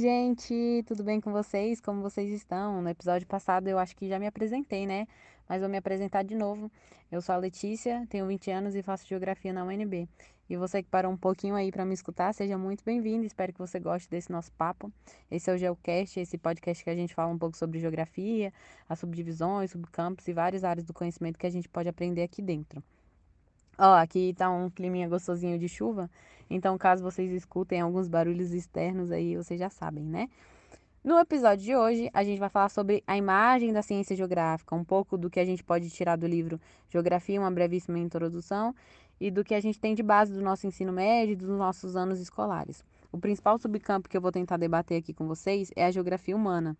gente, tudo bem com vocês? Como vocês estão? No episódio passado eu acho que já me apresentei, né? Mas vou me apresentar de novo. Eu sou a Letícia, tenho 20 anos e faço geografia na UNB. E você que parou um pouquinho aí para me escutar, seja muito bem-vindo. Espero que você goste desse nosso papo. Esse é o Geocast, esse podcast que a gente fala um pouco sobre geografia, as subdivisões, subcampos e várias áreas do conhecimento que a gente pode aprender aqui dentro. Ó, aqui tá um climinha gostosinho de chuva, então caso vocês escutem alguns barulhos externos aí, vocês já sabem, né? No episódio de hoje, a gente vai falar sobre a imagem da ciência geográfica, um pouco do que a gente pode tirar do livro Geografia, uma brevíssima introdução, e do que a gente tem de base do nosso ensino médio e dos nossos anos escolares. O principal subcampo que eu vou tentar debater aqui com vocês é a geografia humana.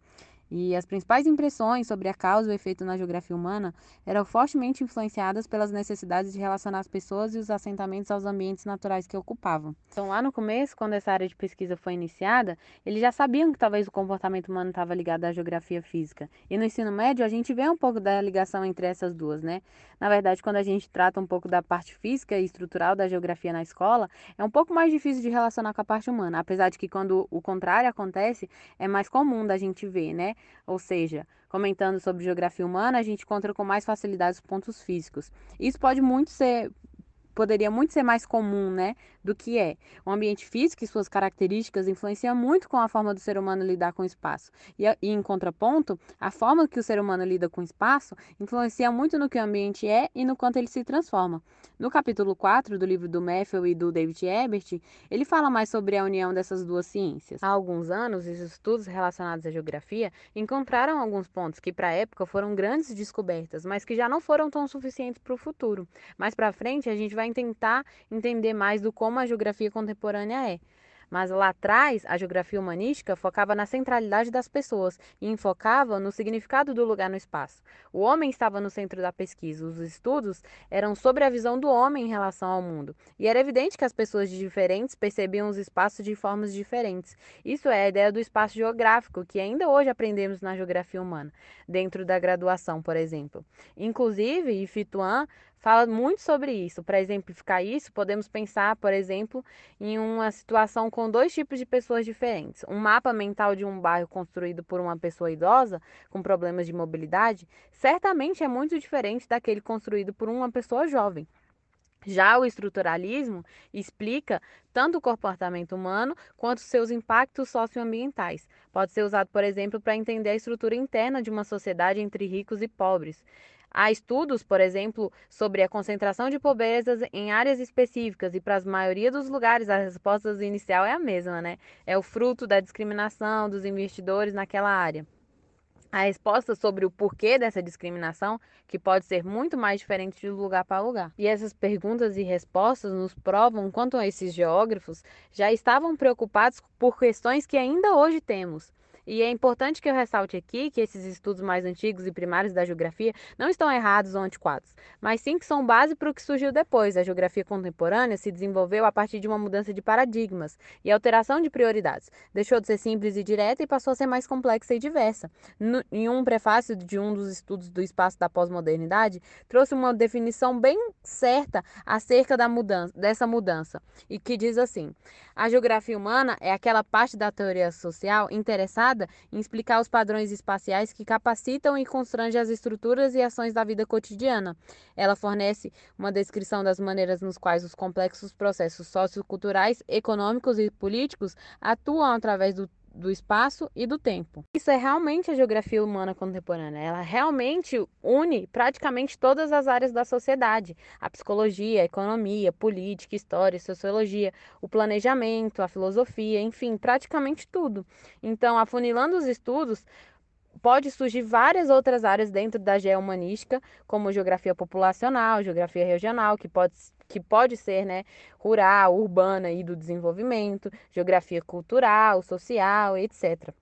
E as principais impressões sobre a causa e o efeito na geografia humana eram fortemente influenciadas pelas necessidades de relacionar as pessoas e os assentamentos aos ambientes naturais que ocupavam. Então, lá no começo, quando essa área de pesquisa foi iniciada, eles já sabiam que talvez o comportamento humano estava ligado à geografia física. E no ensino médio, a gente vê um pouco da ligação entre essas duas, né? Na verdade, quando a gente trata um pouco da parte física e estrutural da geografia na escola, é um pouco mais difícil de relacionar com a parte humana, apesar de que quando o contrário acontece, é mais comum da gente ver, né? Ou seja, comentando sobre geografia humana, a gente encontra com mais facilidade os pontos físicos. Isso pode muito ser poderia muito ser mais comum, né, do que é. O ambiente físico e suas características influenciam muito com a forma do ser humano lidar com o espaço. E, e, em contraponto, a forma que o ser humano lida com o espaço influencia muito no que o ambiente é e no quanto ele se transforma. No capítulo 4 do livro do Matthew e do David Ebert, ele fala mais sobre a união dessas duas ciências. Há alguns anos, os estudos relacionados à geografia encontraram alguns pontos que, para a época, foram grandes descobertas, mas que já não foram tão suficientes para o futuro. Mais para frente, a gente vai tentar entender mais do como a geografia contemporânea é. Mas lá atrás, a geografia humanística focava na centralidade das pessoas e enfocava no significado do lugar no espaço. O homem estava no centro da pesquisa, os estudos eram sobre a visão do homem em relação ao mundo. E era evidente que as pessoas diferentes percebiam os espaços de formas diferentes. Isso é a ideia do espaço geográfico, que ainda hoje aprendemos na geografia humana, dentro da graduação, por exemplo. Inclusive, Ifituan fala muito sobre isso. Para exemplificar isso, podemos pensar, por exemplo, em uma situação com dois tipos de pessoas diferentes. Um mapa mental de um bairro construído por uma pessoa idosa com problemas de mobilidade certamente é muito diferente daquele construído por uma pessoa jovem. Já o estruturalismo explica tanto o comportamento humano quanto seus impactos socioambientais. Pode ser usado, por exemplo, para entender a estrutura interna de uma sociedade entre ricos e pobres. Há estudos, por exemplo, sobre a concentração de pobrezas em áreas específicas e para a maioria dos lugares a resposta inicial é a mesma, né? É o fruto da discriminação dos investidores naquela área. A resposta sobre o porquê dessa discriminação, que pode ser muito mais diferente de lugar para lugar. E essas perguntas e respostas nos provam quanto esses geógrafos já estavam preocupados por questões que ainda hoje temos e é importante que eu ressalte aqui que esses estudos mais antigos e primários da geografia não estão errados ou antiquados, mas sim que são base para o que surgiu depois. A geografia contemporânea se desenvolveu a partir de uma mudança de paradigmas e alteração de prioridades. Deixou de ser simples e direta e passou a ser mais complexa e diversa. No, em um prefácio de um dos estudos do espaço da pós-modernidade, trouxe uma definição bem certa acerca da mudança, dessa mudança, e que diz assim: a geografia humana é aquela parte da teoria social interessada em explicar os padrões espaciais que capacitam e constrangem as estruturas e ações da vida cotidiana. Ela fornece uma descrição das maneiras nos quais os complexos processos socioculturais, econômicos e políticos atuam através do do espaço e do tempo. Isso é realmente a geografia humana contemporânea. Ela realmente une praticamente todas as áreas da sociedade: a psicologia, a economia, política, história, sociologia, o planejamento, a filosofia, enfim, praticamente tudo. Então, afunilando os estudos, pode surgir várias outras áreas dentro da geohumanística, como geografia populacional, geografia regional, que pode que pode ser né, rural, urbana e do desenvolvimento, geografia cultural, social, etc.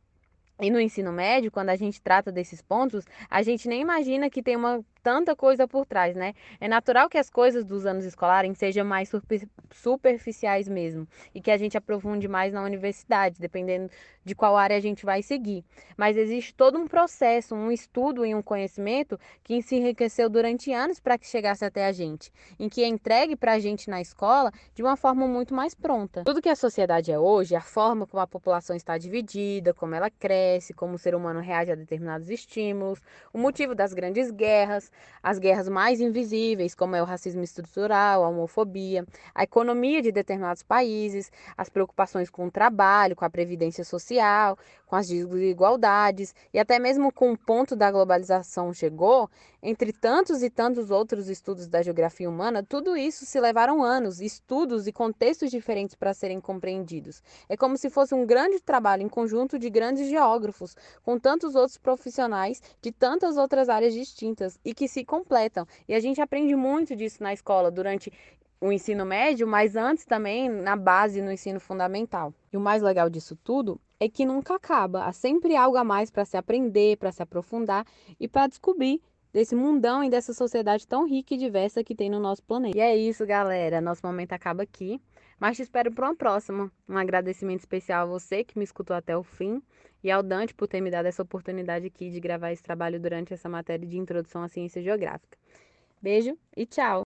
E no ensino médio, quando a gente trata desses pontos, a gente nem imagina que tem uma tanta coisa por trás, né? É natural que as coisas dos anos escolares sejam mais superficiais mesmo e que a gente aprofunde mais na universidade, dependendo de qual área a gente vai seguir. Mas existe todo um processo, um estudo e um conhecimento que se enriqueceu durante anos para que chegasse até a gente, em que é entregue para a gente na escola de uma forma muito mais pronta. Tudo que a sociedade é hoje, a forma como a população está dividida, como ela cresce, como o ser humano reage a determinados estímulos, o motivo das grandes guerras, as guerras mais invisíveis, como é o racismo estrutural, a homofobia, a economia de determinados países, as preocupações com o trabalho, com a previdência social, com as desigualdades e até mesmo com o ponto da globalização chegou, entre tantos e tantos outros estudos da geografia humana, tudo isso se levaram anos, estudos e contextos diferentes para serem compreendidos. É como se fosse um grande trabalho em conjunto de grandes geógrafos, com tantos outros profissionais de tantas outras áreas distintas e que se completam. E a gente aprende muito disso na escola durante o ensino médio, mas antes também na base no ensino fundamental. E o mais legal disso tudo é que nunca acaba, há sempre algo a mais para se aprender, para se aprofundar e para descobrir desse mundão e dessa sociedade tão rica e diversa que tem no nosso planeta. E é isso, galera. Nosso momento acaba aqui, mas te espero para uma próxima. Um agradecimento especial a você que me escutou até o fim e ao Dante por ter me dado essa oportunidade aqui de gravar esse trabalho durante essa matéria de introdução à ciência geográfica. Beijo e tchau!